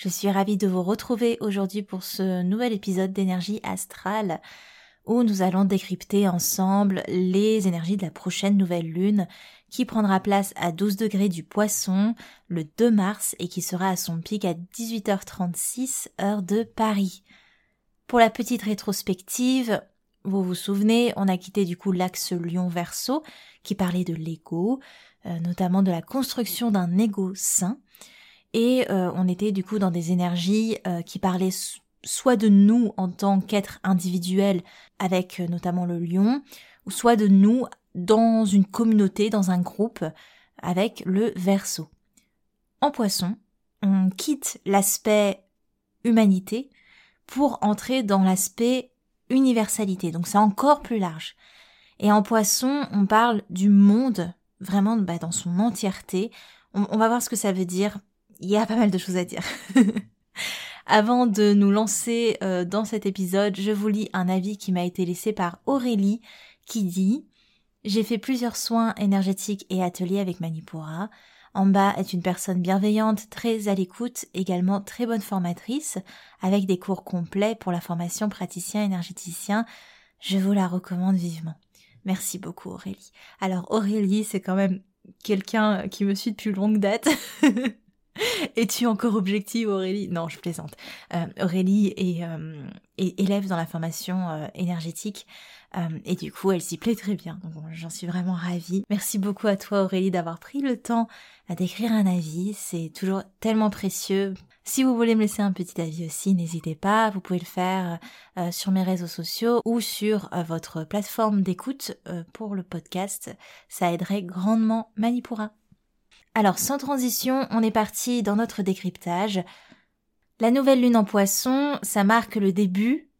Je suis ravie de vous retrouver aujourd'hui pour ce nouvel épisode d'énergie astrale où nous allons décrypter ensemble les énergies de la prochaine nouvelle lune qui prendra place à 12 degrés du poisson le 2 mars et qui sera à son pic à 18h36 heure de Paris. Pour la petite rétrospective, vous vous souvenez, on a quitté du coup l'axe Lion-Verso qui parlait de l'ego, euh, notamment de la construction d'un ego sain, et euh, on était du coup dans des énergies euh, qui parlaient soit de nous en tant qu'être individuel avec euh, notamment le lion, ou soit de nous dans une communauté, dans un groupe avec le verso. En poisson, on quitte l'aspect humanité pour entrer dans l'aspect universalité, donc c'est encore plus large. Et en poisson, on parle du monde vraiment bah, dans son entièreté. on va voir ce que ça veut dire. Il y a pas mal de choses à dire. Avant de nous lancer euh, dans cet épisode, je vous lis un avis qui m'a été laissé par Aurélie qui dit J'ai fait plusieurs soins énergétiques et ateliers avec Manipura. Amba est une personne bienveillante, très à l'écoute, également très bonne formatrice, avec des cours complets pour la formation praticien énergéticien. Je vous la recommande vivement. Merci beaucoup Aurélie. Alors Aurélie, c'est quand même quelqu'un qui me suit depuis longue date. Es-tu encore objective, Aurélie? Non, je plaisante. Euh, Aurélie est, euh, est, élève dans la formation euh, énergétique et du coup, elle s'y plaît très bien. Donc, j'en suis vraiment ravie. Merci beaucoup à toi, Aurélie, d'avoir pris le temps d'écrire un avis. C'est toujours tellement précieux. Si vous voulez me laisser un petit avis aussi, n'hésitez pas. Vous pouvez le faire sur mes réseaux sociaux ou sur votre plateforme d'écoute pour le podcast. Ça aiderait grandement Manipura. Alors sans transition, on est parti dans notre décryptage. La nouvelle lune en poisson, ça marque le début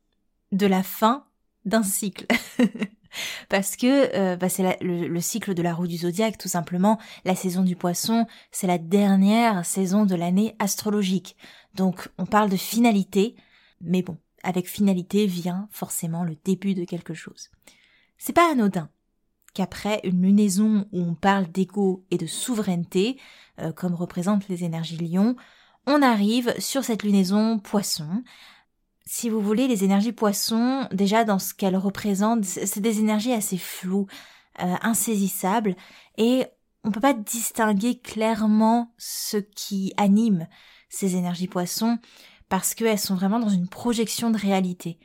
de la fin d'un cycle. Parce que euh, bah, c'est le, cycle de la roue du zodiaque, tout simplement. La saison du poisson, c'est la dernière saison de l'année astrologique. Donc on parle de finalité, mais bon, avec finalité vient forcément le début de quelque chose. C'est pas anodin qu'après une lunaison où on parle d'ego et de souveraineté, euh, comme représentent les énergies lions, on arrive sur cette lunaison poisson. Si vous voulez, les énergies poisson, déjà dans ce qu'elles représentent, c'est des énergies assez floues, euh, insaisissables, et on peut pas distinguer clairement ce qui anime ces énergies poissons, parce qu'elles sont vraiment dans une projection de réalité.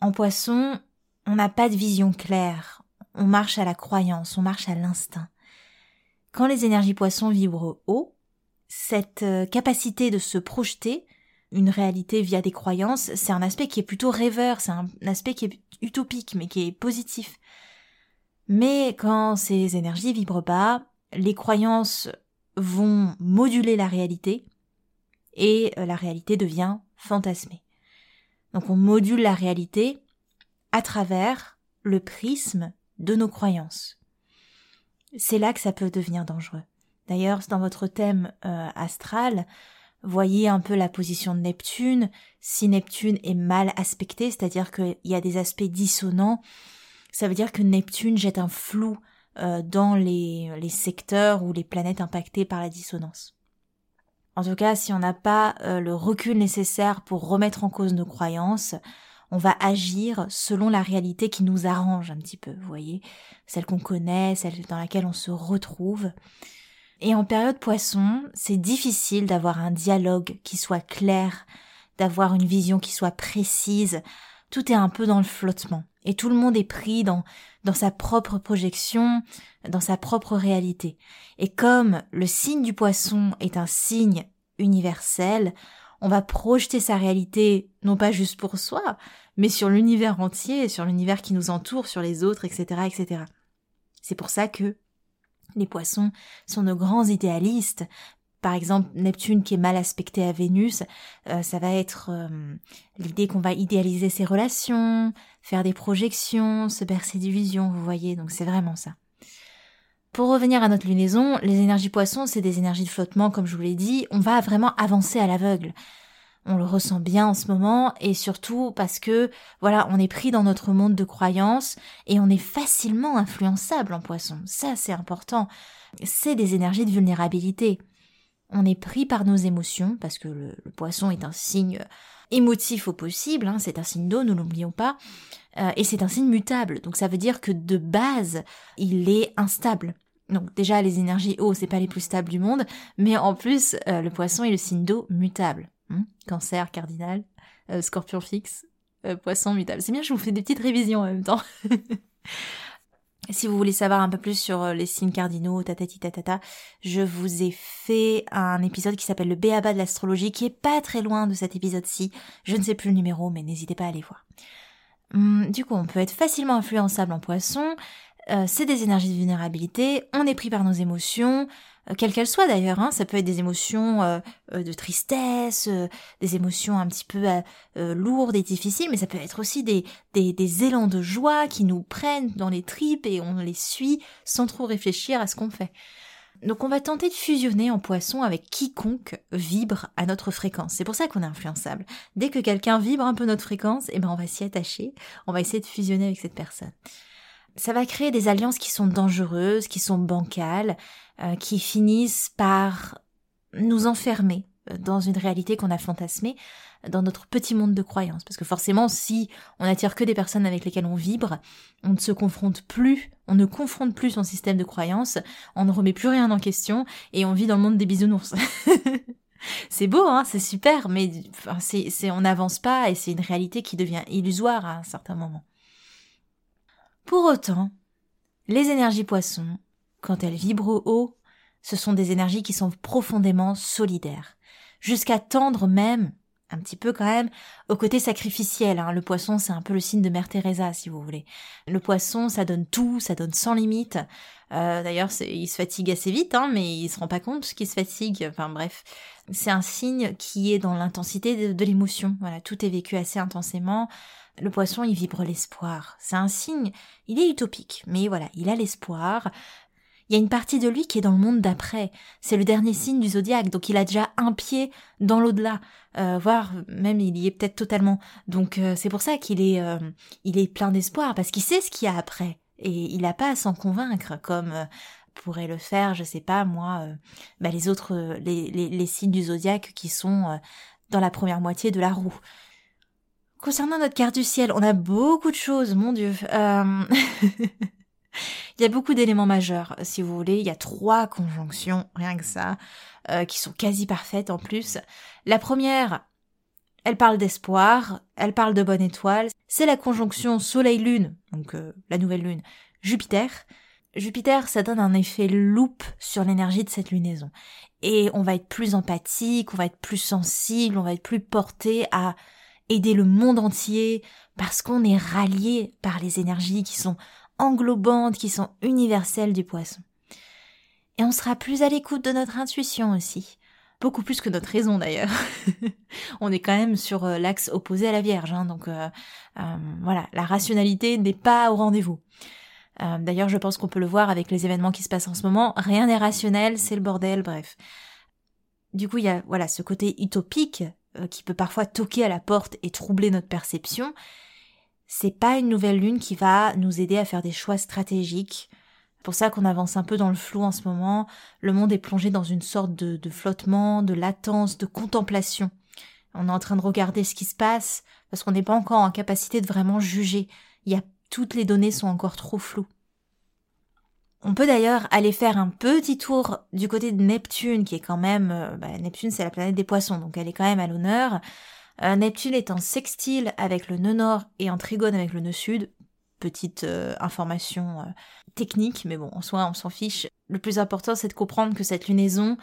En poisson, on n'a pas de vision claire, on marche à la croyance, on marche à l'instinct. Quand les énergies poissons vibrent haut, cette euh, capacité de se projeter, une réalité via des croyances, c'est un aspect qui est plutôt rêveur, c'est un aspect qui est utopique, mais qui est positif. Mais quand ces énergies vibrent bas, les croyances vont moduler la réalité et euh, la réalité devient fantasmée. Donc on module la réalité à travers le prisme de nos croyances. C'est là que ça peut devenir dangereux. D'ailleurs, dans votre thème euh, astral, voyez un peu la position de Neptune. Si Neptune est mal aspecté, c'est-à-dire qu'il y a des aspects dissonants, ça veut dire que Neptune jette un flou euh, dans les, les, secteurs ou les planètes impactées par la dissonance. En tout cas, si on n'a pas euh, le recul nécessaire pour remettre en cause nos croyances, on va agir selon la réalité qui nous arrange un petit peu, vous voyez, celle qu'on connaît, celle dans laquelle on se retrouve. Et en période poisson, c'est difficile d'avoir un dialogue qui soit clair, d'avoir une vision qui soit précise, tout est un peu dans le flottement. Et tout le monde est pris dans, dans sa propre projection, dans sa propre réalité. Et comme le signe du poisson est un signe universel, on va projeter sa réalité non pas juste pour soi, mais sur l'univers entier, sur l'univers qui nous entoure, sur les autres, etc., etc. C'est pour ça que les poissons sont de grands idéalistes. Par exemple, Neptune qui est mal aspecté à Vénus, euh, ça va être euh, l'idée qu'on va idéaliser ses relations, faire des projections, se bercer d'illusions, vous voyez, donc c'est vraiment ça. Pour revenir à notre lunaison, les énergies poissons, c'est des énergies de flottement, comme je vous l'ai dit, on va vraiment avancer à l'aveugle. On le ressent bien en ce moment, et surtout parce que, voilà, on est pris dans notre monde de croyances, et on est facilement influençable en poisson. Ça, c'est important. C'est des énergies de vulnérabilité. On est pris par nos émotions, parce que le, poisson est un signe émotif au possible, hein, c'est un signe d'eau, ne l'oublions pas, euh, et c'est un signe mutable, donc ça veut dire que de base, il est instable. Donc déjà, les énergies eau, c'est pas les plus stables du monde, mais en plus, euh, le poisson est le signe d'eau mutable. Hmm Cancer, cardinal, euh, scorpion fixe, poisson mutable. C'est bien, je vous fais des petites révisions en même temps. si vous voulez savoir un peu plus sur les signes cardinaux, tatati tatata, je vous ai fait un épisode qui s'appelle le Béaba de l'astrologie, qui est pas très loin de cet épisode-ci. Je ne sais plus le numéro, mais n'hésitez pas à aller voir. Hum, du coup, on peut être facilement influençable en poisson. Euh, c'est des énergies de vulnérabilité. On est pris par nos émotions, euh, quelles qu'elles soient d'ailleurs. Hein. Ça peut être des émotions euh, de tristesse, des émotions un petit peu lourdes et difficiles, mais ça peut être aussi des, des, des élans de joie qui nous prennent dans les tripes et on les suit sans trop réfléchir à ce qu'on fait. Donc on va tenter de fusionner en poisson avec quiconque vibre à notre fréquence. C'est pour ça qu'on est influençable. Dès que quelqu'un vibre un peu notre fréquence, eh ben on va s'y attacher, on va essayer de fusionner avec cette personne. Ça va créer des alliances qui sont dangereuses, qui sont bancales, euh, qui finissent par nous enfermer euh, dans une réalité qu'on a fantasmée, dans notre petit monde de croyances. Parce que forcément, si on n'attire que des personnes avec lesquelles on vibre, on ne se confronte plus, on ne confronte plus son système de croyances, on ne remet plus rien en question et on vit dans le monde des bisounours. c'est beau, hein, c'est super, mais c'est, on n'avance pas et c'est une réalité qui devient illusoire à un certain moment. Pour autant, les énergies poissons, quand elles vibrent haut, ce sont des énergies qui sont profondément solidaires, jusqu'à tendre même un petit peu quand même au côté sacrificiel. Hein. Le poisson, c'est un peu le signe de Mère Teresa, si vous voulez. Le poisson, ça donne tout, ça donne sans limite. Euh, D'ailleurs, il se fatigue assez vite, hein, mais il se rend pas compte qu'il se fatigue. Enfin bref, c'est un signe qui est dans l'intensité de, de l'émotion. Voilà, tout est vécu assez intensément. Le poisson, il vibre l'espoir. C'est un signe, il est utopique, mais voilà, il a l'espoir il y a une partie de lui qui est dans le monde d'après. C'est le dernier signe du zodiaque, donc il a déjà un pied dans l'au-delà, euh, voire même il y est peut-être totalement. Donc euh, c'est pour ça qu'il est, euh, il est plein d'espoir parce qu'il sait ce qu'il y a après et il n'a pas à s'en convaincre comme pourrait le faire, je sais pas moi, bah, les autres, les, signes du zodiaque qui sont dans la première moitié de la roue. Concernant notre carte du ciel, on a beaucoup de choses, mon Dieu. Il y a beaucoup d'éléments majeurs, si vous voulez. Il y a trois conjonctions, rien que ça, euh, qui sont quasi parfaites en plus. La première, elle parle d'espoir, elle parle de bonne étoile. C'est la conjonction Soleil-Lune, donc euh, la nouvelle Lune, Jupiter. Jupiter, ça donne un effet loupe sur l'énergie de cette lunaison. Et on va être plus empathique, on va être plus sensible, on va être plus porté à aider le monde entier parce qu'on est rallié par les énergies qui sont englobantes qui sont universelles du poisson. Et on sera plus à l'écoute de notre intuition aussi. Beaucoup plus que notre raison d'ailleurs. on est quand même sur euh, l'axe opposé à la Vierge, hein, donc euh, euh, voilà, la rationalité n'est pas au rendez-vous. d'ailleurs, je pense qu'on peut le voir avec les événements qui se passent en ce moment. Rien n'est rationnel, c'est le bordel, bref. Du coup, il y a voilà ce côté utopique qui peut parfois toquer à la porte et troubler notre perception, c'est pas une nouvelle lune qui va nous aider à faire des choix stratégiques. C'est pour ça qu'on avance un peu dans le flou en ce moment. Le monde est plongé dans une sorte de, de flottement, de latence, de contemplation. On est en train de regarder ce qui se passe parce qu'on n'est pas encore en capacité de vraiment juger. Il y a toutes les données sont encore trop floues. On peut d'ailleurs aller faire un petit tour du côté de Neptune, qui est quand même, euh, bah, Neptune c'est la planète des poissons, donc elle est quand même à l'honneur. Euh, Neptune est en sextile avec le nœud nord et en trigone avec le nœud sud. Petite euh, information technique, mais bon, en soi, on s'en fiche. Le plus important, c'est de comprendre que cette lunaison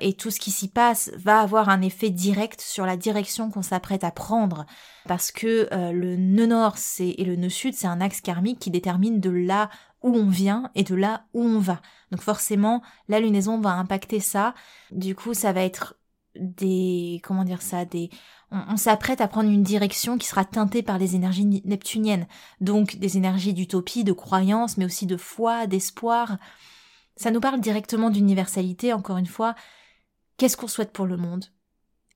et tout ce qui s'y passe va avoir un effet direct sur la direction qu'on s'apprête à prendre. Parce que le nœud nord et le nœud sud, c'est un axe karmique qui détermine de là où on vient et de là où on va. Donc forcément, la lunaison va impacter ça. Du coup, ça va être des comment dire ça des on, s'apprête à prendre une direction qui sera teintée par les énergies neptuniennes. Donc des énergies d'utopie de croyance mais aussi de foi d'espoir. Ça nous parle directement d'universalité encore une fois. Qu'est-ce qu'on souhaite pour le monde?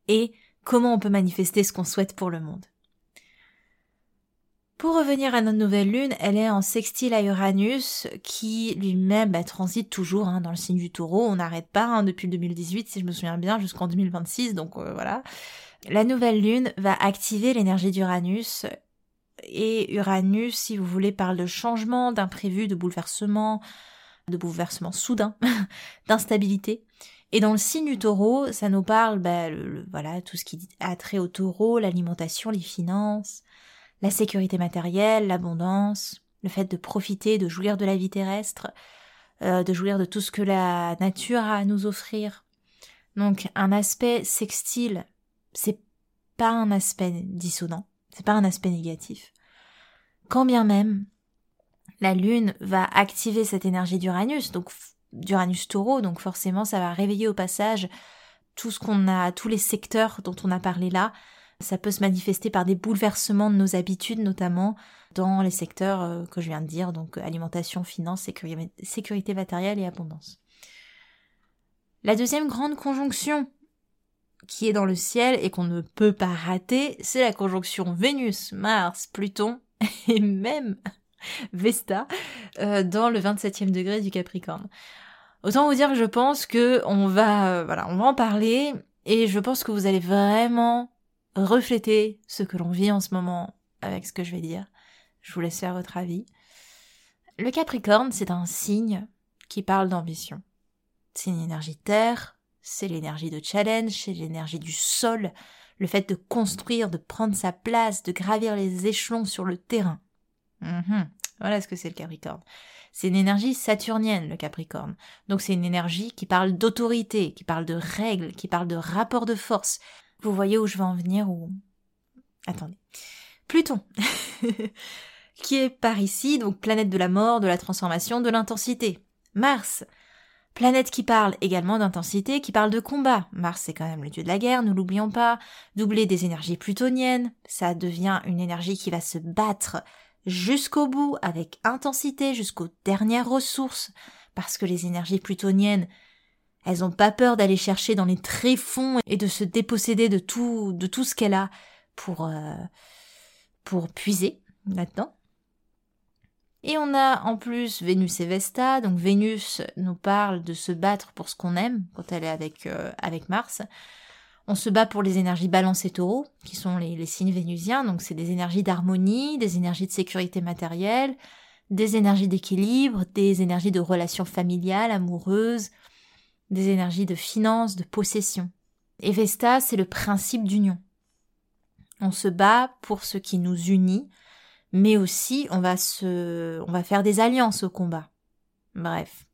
Et comment on peut manifester ce qu'on souhaite pour le monde? Pour revenir à notre nouvelle lune, elle est en sextile à Uranus, qui lui-même bah, transite toujours hein, dans le signe du taureau. On n'arrête pas hein, depuis le 2018, si je me souviens bien, jusqu'en 2026, donc euh, voilà. La nouvelle lune va activer l'énergie d'Uranus. Et Uranus, si vous voulez, parle de changement, d'imprévu, de bouleversement, de bouleversement soudain, d'instabilité. Et dans le signe du taureau, ça nous parle, bah, voilà, tout ce qui a trait au taureau, l'alimentation, les finances, la sécurité matérielle, l'abondance, le fait de profiter, de jouir de la vie terrestre, euh, de jouir de tout ce que la nature a à nous offrir. Donc un aspect sextile, c'est pas un aspect dissonant, c'est pas un aspect négatif. Quand bien même la lune va activer cette énergie d'Uranus, donc d'Uranus taureau, donc forcément ça va réveiller au passage tout ce qu'on a, tous les secteurs dont on a parlé là, ça peut se manifester par des bouleversements de nos habitudes, notamment dans les secteurs euh, que je viens de dire, donc alimentation, finance, sécurité matérielle et abondance. La deuxième grande conjonction qui est dans le ciel et qu'on ne peut pas rater, c'est la conjonction Vénus, Mars, Pluton et même Vesta euh, dans le 27e degré du Capricorne. Autant vous dire que je pense que on va, euh, voilà, on va en parler et je pense que vous allez vraiment refléter ce que l'on vit en ce moment avec ce que je vais dire. Je vous laisse faire votre avis. Le Capricorne, c'est un signe qui parle d'ambition. C'est une énergie terre, c'est l'énergie de challenge, c'est l'énergie du sol, le fait de construire, de prendre sa place, de gravir les échelons sur le terrain. Mhm. Voilà ce que c'est le Capricorne. C'est une énergie saturnienne, le Capricorne. Donc c'est une énergie qui parle d'autorité, qui parle de règles, qui parle de rapport de force, vous voyez où je veux en venir ou... Attendez. Pluton, qui est par ici, donc planète de la mort, de la transformation, de l'intensité. Mars, planète qui parle également d'intensité, qui parle de combat. Mars, c'est quand même le dieu de la guerre, ne l'oublions pas. Doublé des énergies plutoniennes, ça devient une énergie qui va se battre jusqu'au bout, avec intensité, jusqu'aux dernières ressources, parce que les énergies plutoniennes, elles ont pas peur d'aller chercher dans les tréfonds et de se déposséder de tout, de tout ce qu'elle a pour, euh, pour puiser là-dedans. Et on a en plus Vénus et Vesta. Donc Vénus nous parle de se battre pour ce qu'on aime quand elle est avec, euh, avec Mars. On se bat pour les énergies balance et taureau, qui sont les, les signes vénusiens. Donc c'est des énergies d'harmonie, des énergies de sécurité matérielle, des énergies d'équilibre, des énergies de relations familiales, amoureuses, des énergies de finance, de possession. Et Vesta, c'est le principe d'union. On se bat pour ce qui nous unit, mais aussi on va se, on va faire des alliances au combat. Bref.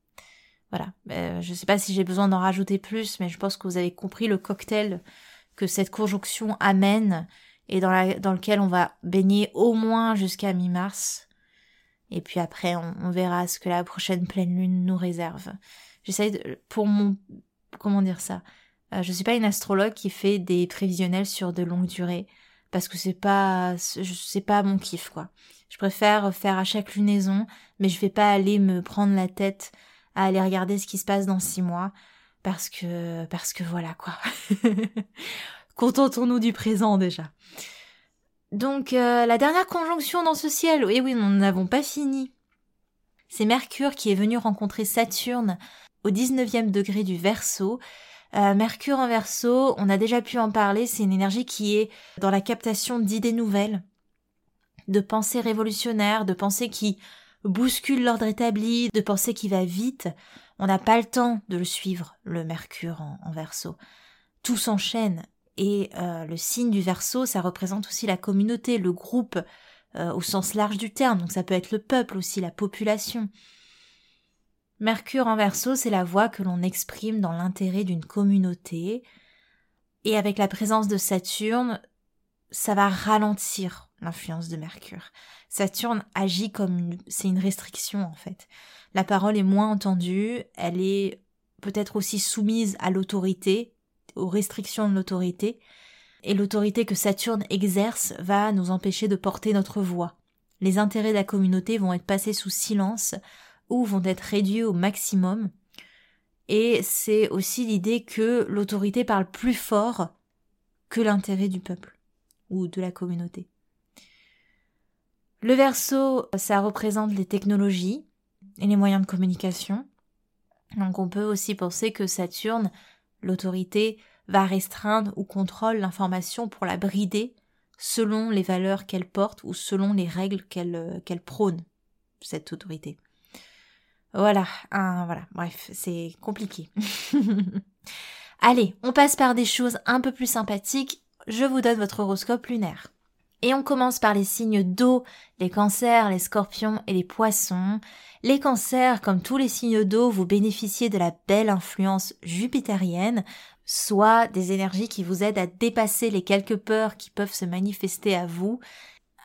Voilà. Euh, je ne sais pas si j'ai besoin d'en rajouter plus, mais je pense que vous avez compris le cocktail que cette conjonction amène et dans, lequel on va baigner au moins jusqu'à mi-mars. Et puis après, on verra ce que la prochaine pleine lune nous réserve. J'essaye pour mon, comment dire ça, euh, je suis pas une astrologue qui fait des prévisionnels sur de longue durée parce que c'est pas, c'est pas mon kiff quoi. Je préfère faire à chaque lunaison, mais je vais pas aller me prendre la tête à aller regarder ce qui se passe dans six mois parce que, parce que voilà quoi. Contentons-nous du présent déjà. Donc euh, la dernière conjonction dans ce ciel, et oui, nous n'avons pas fini. C'est Mercure qui est venu rencontrer Saturne au 19e degré du Verseau. Euh, Mercure en Verseau, on a déjà pu en parler, c'est une énergie qui est dans la captation d'idées nouvelles, de pensées révolutionnaires, de pensées qui bousculent l'ordre établi, de pensées qui va vite. On n'a pas le temps de le suivre, le Mercure en, en Verseau. Tout s'enchaîne Et euh, le signe du Verseau, ça représente aussi la communauté, le groupe, euh, au sens large du terme. Donc ça peut être le peuple aussi, la population. Mercure en Verseau, c'est la voix que l'on exprime dans l'intérêt d'une communauté. Et avec la présence de Saturne, ça va ralentir l'influence de Mercure. Saturne agit comme c'est une restriction en fait. La parole est moins entendue, elle est peut-être aussi soumise à l'autorité, aux restrictions de l'autorité, et l'autorité que Saturne exerce va nous empêcher de porter notre voix. Les intérêts de la communauté vont être passés sous silence vont être réduits au maximum. Et c'est aussi l'idée que l'autorité parle plus fort que l'intérêt du peuple ou de la communauté. Le verso, ça représente les technologies et les moyens de communication. Donc on peut aussi penser que Saturne, l'autorité, va restreindre ou contrôle l'information pour la brider selon les valeurs qu'elle porte ou selon les règles qu'elle euh, qu'elle prône, cette autorité. Voilà, voilà, bref, c'est compliqué. Allez, on passe par des choses un peu plus sympathiques. Je vous donne votre horoscope lunaire. Et on commence par les signes d'eau, les cancers, les scorpions et les poissons. Les cancers, comme tous les signes d'eau, vous bénéficiez de la belle influence jupitérienne, soit des énergies qui vous aident à dépasser les quelques peurs qui peuvent se manifester à vous,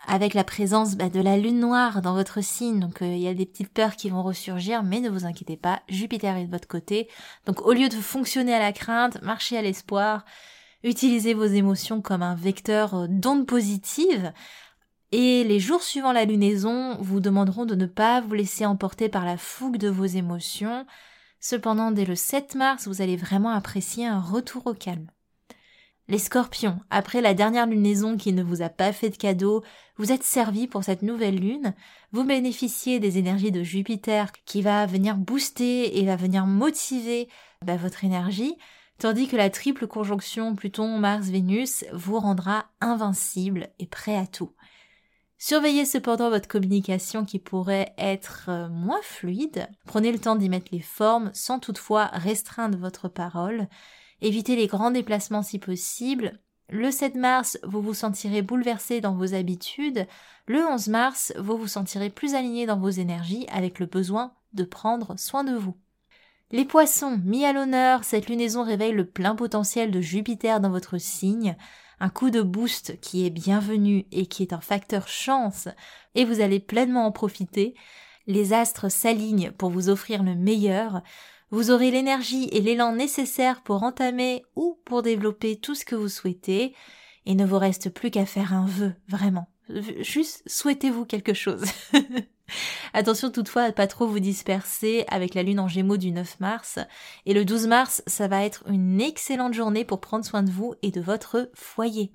avec la présence bah, de la lune noire dans votre signe. Donc euh, il y a des petites peurs qui vont ressurgir, mais ne vous inquiétez pas, Jupiter est de votre côté. Donc au lieu de fonctionner à la crainte, marchez à l'espoir. Utilisez vos émotions comme un vecteur euh, d'ondes positives. Et les jours suivant la lunaison vous demanderont de ne pas vous laisser emporter par la fougue de vos émotions. Cependant, dès le 7 mars, vous allez vraiment apprécier un retour au calme. Les scorpions, après la dernière lunaison qui ne vous a pas fait de cadeau, vous êtes servis pour cette nouvelle lune, vous bénéficiez des énergies de Jupiter qui va venir booster et va venir motiver bah, votre énergie, tandis que la triple conjonction Pluton-Mars-Vénus vous rendra invincible et prêt à tout. Surveillez cependant votre communication qui pourrait être euh, moins fluide. Prenez le temps d'y mettre les formes sans toutefois restreindre votre parole. Évitez les grands déplacements si possible. Le 7 mars, vous vous sentirez bouleversé dans vos habitudes. Le 11 mars, vous vous sentirez plus aligné dans vos énergies avec le besoin de prendre soin de vous. Les poissons, mis à l'honneur, cette lunaison réveille le plein potentiel de Jupiter dans votre signe, un coup de boost qui est bienvenu et qui est un facteur chance, et vous allez pleinement en profiter. Les astres s'alignent pour vous offrir le meilleur. Vous aurez l'énergie et l'élan nécessaires pour entamer ou pour développer tout ce que vous souhaitez. Il ne vous reste plus qu'à faire un vœu, vraiment. Juste souhaitez-vous quelque chose. Attention toutefois à pas trop vous disperser avec la lune en gémeaux du 9 mars. Et le 12 mars, ça va être une excellente journée pour prendre soin de vous et de votre foyer.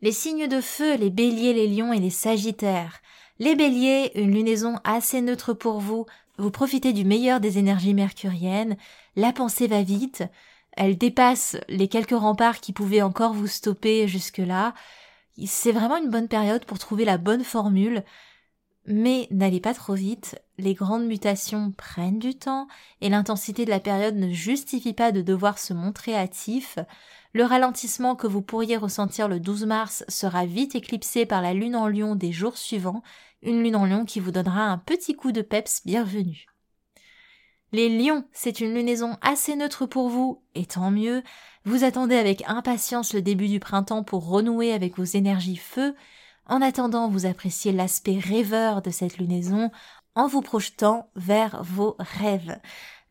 Les signes de feu, les béliers, les lions et les sagittaires. Les béliers, une lunaison assez neutre pour vous. Vous profitez du meilleur des énergies mercuriennes. La pensée va vite. Elle dépasse les quelques remparts qui pouvaient encore vous stopper jusque-là. C'est vraiment une bonne période pour trouver la bonne formule mais n'allez pas trop vite, les grandes mutations prennent du temps et l'intensité de la période ne justifie pas de devoir se montrer hâtif. Le ralentissement que vous pourriez ressentir le 12 mars sera vite éclipsé par la lune en lion des jours suivants, une lune en lion qui vous donnera un petit coup de peps bienvenu. Les lions, c'est une lunaison assez neutre pour vous, et tant mieux. Vous attendez avec impatience le début du printemps pour renouer avec vos énergies feu, en attendant, vous appréciez l'aspect rêveur de cette lunaison en vous projetant vers vos rêves.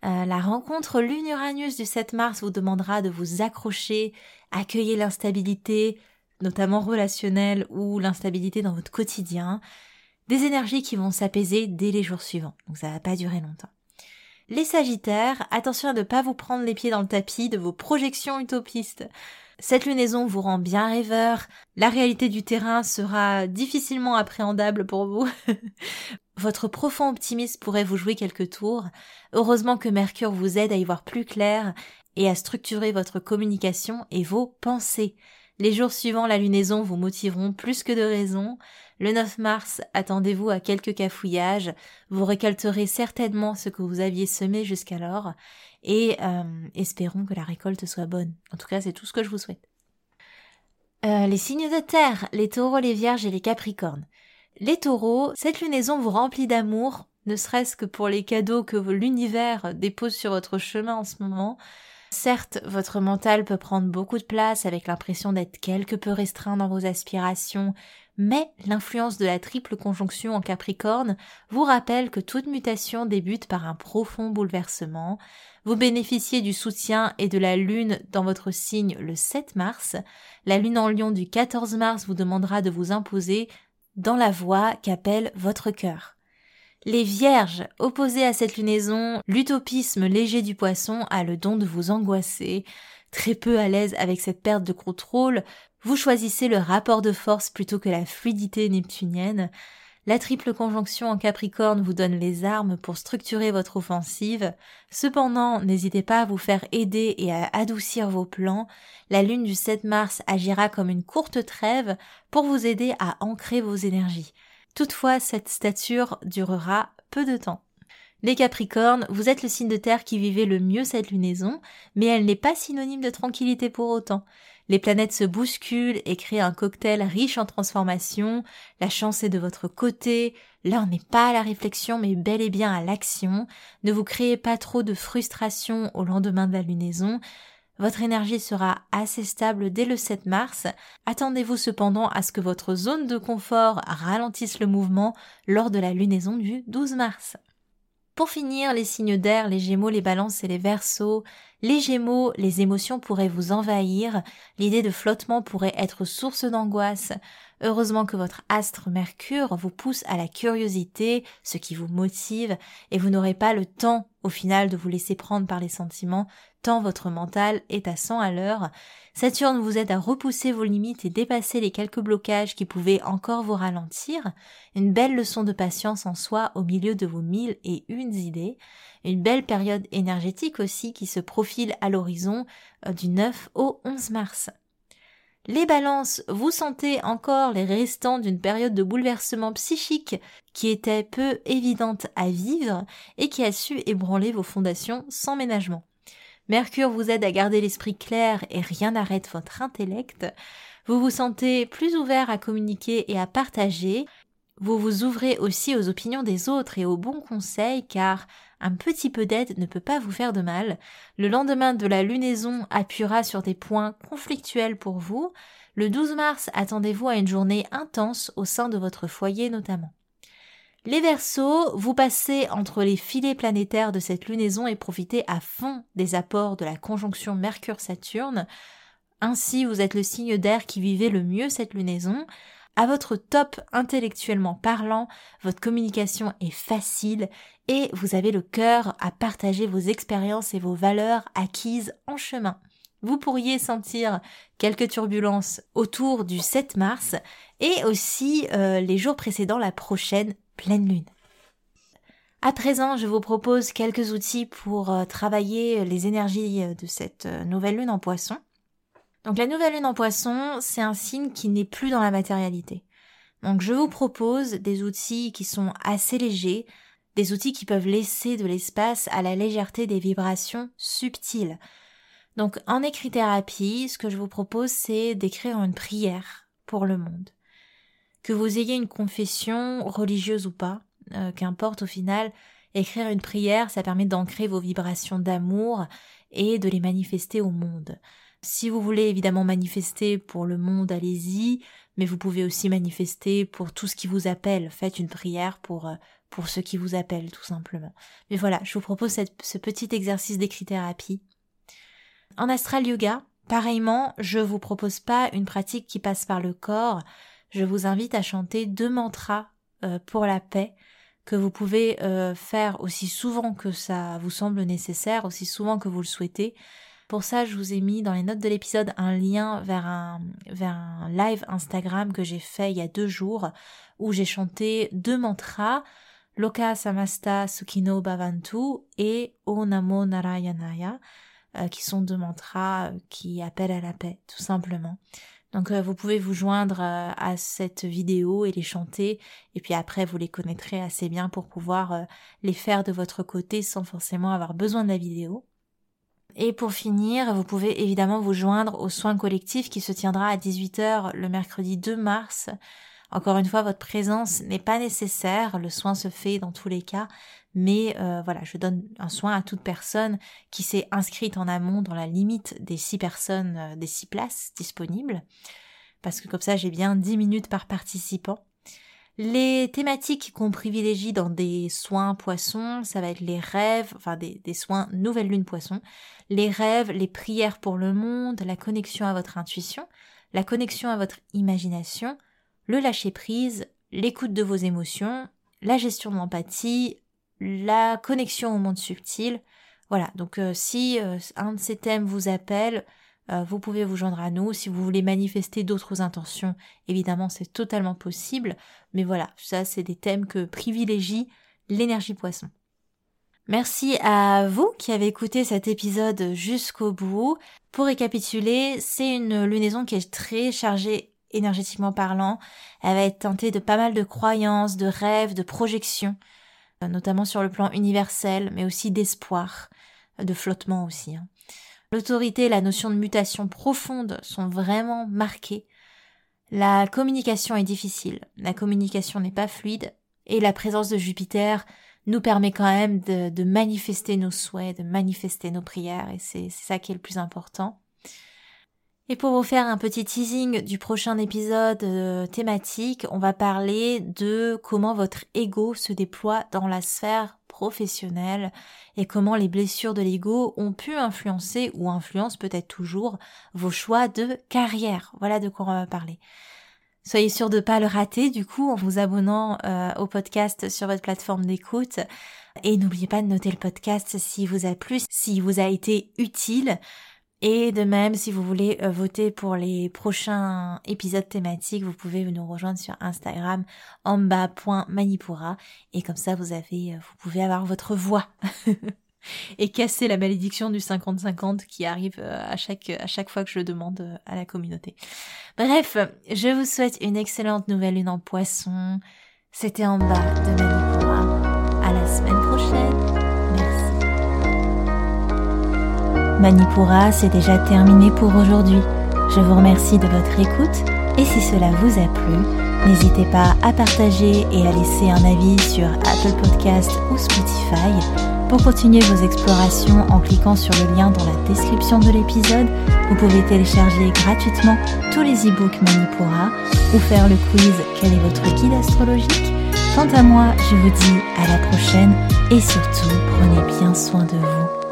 Euh, la rencontre Lune-Uranus du 7 mars vous demandera de vous accrocher, accueillir l'instabilité, notamment relationnelle ou l'instabilité dans votre quotidien, des énergies qui vont s'apaiser dès les jours suivants. Donc ça va pas durer longtemps. Les Sagittaires, attention à ne pas vous prendre les pieds dans le tapis de vos projections utopistes. Cette lunaison vous rend bien rêveur, la réalité du terrain sera difficilement appréhendable pour vous. Votre profond optimisme pourrait vous jouer quelques tours. Heureusement que Mercure vous aide à y voir plus clair et à structurer votre communication et vos pensées. Les jours suivants la lunaison vous motiveront plus que de raison. Le 9 mars, attendez-vous à quelques cafouillages. Vous récolterez certainement ce que vous aviez semé jusqu'alors et euh, espérons que la récolte soit bonne. En tout cas, c'est tout ce que je vous souhaite. Euh, les signes de terre, les taureaux, les vierges et les capricornes. Les taureaux, cette lunaison vous remplit d'amour, ne serait-ce que pour les cadeaux que l'univers dépose sur votre chemin en ce moment. Certes, votre mental peut prendre beaucoup de place avec l'impression d'être quelque peu restreint dans vos aspirations, mais l'influence de la triple conjonction en Capricorne vous rappelle que toute mutation débute par un profond bouleversement. Vous bénéficiez du soutien et de la lune dans votre signe le 7 mars. La lune en lion du 14 mars vous demandera de vous imposer dans la voie qu'appelle votre cœur. Les vierges, opposées à cette lunaison, l'utopisme léger du poisson a le don de vous angoisser. Très peu à l'aise avec cette perte de contrôle, vous choisissez le rapport de force plutôt que la fluidité neptunienne. La triple conjonction en Capricorne vous donne les armes pour structurer votre offensive. Cependant, n'hésitez pas à vous faire aider et à adoucir vos plans. La lune du 7 mars agira comme une courte trêve pour vous aider à ancrer vos énergies. Toutefois, cette stature durera peu de temps. Les Capricornes, vous êtes le signe de terre qui vivait le mieux cette lunaison, mais elle n'est pas synonyme de tranquillité pour autant. Les planètes se bousculent et créent un cocktail riche en transformations, la chance est de votre côté, là n'est pas à la réflexion mais bel et bien à l'action, ne vous créez pas trop de frustration au lendemain de la lunaison, votre énergie sera assez stable dès le 7 mars. Attendez-vous cependant à ce que votre zone de confort ralentisse le mouvement lors de la lunaison du 12 mars. Pour finir, les signes d'air, les gémeaux, les balances et les versos. Les gémeaux, les émotions pourraient vous envahir, l'idée de flottement pourrait être source d'angoisse. Heureusement que votre astre Mercure vous pousse à la curiosité, ce qui vous motive, et vous n'aurez pas le temps au final de vous laisser prendre par les sentiments, votre mental est à 100 à l'heure. Saturne vous aide à repousser vos limites et dépasser les quelques blocages qui pouvaient encore vous ralentir. Une belle leçon de patience en soi au milieu de vos mille et une idées. Une belle période énergétique aussi qui se profile à l'horizon euh, du 9 au 11 mars. Les balances, vous sentez encore les restants d'une période de bouleversement psychique qui était peu évidente à vivre et qui a su ébranler vos fondations sans ménagement. Mercure vous aide à garder l'esprit clair et rien n'arrête votre intellect. Vous vous sentez plus ouvert à communiquer et à partager. Vous vous ouvrez aussi aux opinions des autres et aux bons conseils car un petit peu d'aide ne peut pas vous faire de mal. Le lendemain de la lunaison appuiera sur des points conflictuels pour vous. Le 12 mars, attendez-vous à une journée intense au sein de votre foyer notamment. Les Verseaux, vous passez entre les filets planétaires de cette lunaison et profitez à fond des apports de la conjonction Mercure-Saturne. Ainsi, vous êtes le signe d'air qui vivait le mieux cette lunaison. À votre top intellectuellement parlant, votre communication est facile et vous avez le cœur à partager vos expériences et vos valeurs acquises en chemin. Vous pourriez sentir quelques turbulences autour du 7 mars et aussi euh, les jours précédant la prochaine pleine lune. À présent, je vous propose quelques outils pour euh, travailler les énergies de cette euh, nouvelle lune en poisson. Donc la nouvelle lune en poisson, c'est un signe qui n'est plus dans la matérialité. Donc je vous propose des outils qui sont assez légers, des outils qui peuvent laisser de l'espace à la légèreté des vibrations subtiles. Donc en écrit-thérapie, ce que je vous propose, c'est d'écrire une prière pour le monde. Que vous ayez une confession religieuse ou pas, euh, qu'importe au final, écrire une prière, ça permet d'ancrer vos vibrations d'amour et de les manifester au monde. Si vous voulez évidemment manifester pour le monde, allez-y, mais vous pouvez aussi manifester pour tout ce qui vous appelle. Faites une prière pour, euh, pour ce qui vous appelle, tout simplement. Mais voilà, je vous propose ce petit exercice d'écrit-thérapie. En astral yoga, pareillement, je vous propose pas une pratique qui passe par le corps. Je vous invite à chanter deux mantras euh, pour la paix que vous pouvez euh, faire aussi souvent que ça vous semble nécessaire, aussi souvent que vous le souhaitez. Pour ça, je vous ai mis dans les notes de l'épisode un lien vers un, live Instagram que j'ai fait il y a deux jours où j'ai chanté deux mantras, Loka Samasta Sukino Bhavantu et O Namo Narayanaya, euh, qui sont deux mantras qui appellent à la paix, tout simplement. Donc euh, vous pouvez vous joindre à cette vidéo et les chanter, et puis après vous les connaîtrez assez bien pour pouvoir les faire de votre côté sans forcément avoir besoin de la vidéo. Et pour finir, vous pouvez évidemment vous joindre au soin collectif qui se tiendra à 18h le mercredi 2 mars. Encore une fois, votre présence n'est pas nécessaire, le soin se fait dans tous les cas, mais euh, voilà, je donne un soin à toute personne qui s'est inscrite en amont dans la limite des six personnes, euh, des six places disponibles, parce que comme ça j'ai bien 10 minutes par participant. Les thématiques qu'on privilégie dans des soins poissons, ça va être les rêves, enfin des, soins nouvelle lune poisson, les rêves, les prières pour le monde, la connexion à votre intuition, la connexion à votre imagination, le lâcher prise, l'écoute de vos émotions, la gestion de l'empathie, la connexion au monde subtil. Voilà, donc euh, si euh, un de ces thèmes vous appelle, euh, vous pouvez vous joindre à nous. Si vous voulez manifester d'autres intentions, évidemment, c'est totalement possible. Mais voilà, ça, c'est des thèmes que privilégie l'énergie poisson. Merci à vous qui avez écouté cet épisode jusqu'au bout. Pour récapituler, c'est une lunaison qui est très chargée énergétiquement parlant. Elle va être teintée de pas mal de croyances, de rêves, de projections, notamment sur le plan universel, mais aussi d'espoir, de flottement aussi. Hein. L'autorité et la notion de mutation profonde sont vraiment marquées. La communication est difficile, la communication n'est pas fluide, et la présence de Jupiter nous permet quand même de, manifester nos souhaits, de manifester nos prières, et c'est ça qui est le plus important. Et pour vous faire un petit teasing du prochain épisode euh, thématique, on va parler de comment votre ego se déploie dans la sphère professionnelle et comment les blessures de l'ego ont pu influencer ou influencent peut-être toujours vos choix de carrière. Voilà de quoi on va parler. Soyez sûr de ne pas le rater du coup en vous abonnant euh, au podcast sur votre plateforme d'écoute. Et n'oubliez pas de noter le podcast s'il vous a plu, s'il vous a été utile. Et de même, si vous voulez euh, voter pour les prochains épisodes thématiques, vous pouvez nous rejoindre sur Instagram amba.manipura et comme ça vous avez euh, vous pouvez avoir votre voix et casser la malédiction du 50-50 qui arrive euh, à chaque à chaque fois que je le demande à la communauté. Bref, je vous souhaite une excellente nouvelle lune en poisson. C'était en bas de Manipura. À la semaine prochaine. Manipura, c'est déjà terminé pour aujourd'hui. Je vous remercie de votre écoute et si cela vous a plu, n'hésitez pas à partager et à laisser un avis sur Apple Podcast ou Spotify. Pour continuer vos explorations en cliquant sur le lien dans la description de l'épisode, vous pouvez télécharger gratuitement tous les e-books Manipura ou faire le quiz Quel est votre guide astrologique? Quant à moi, je vous dis à la prochaine et surtout prenez bien soin de vous.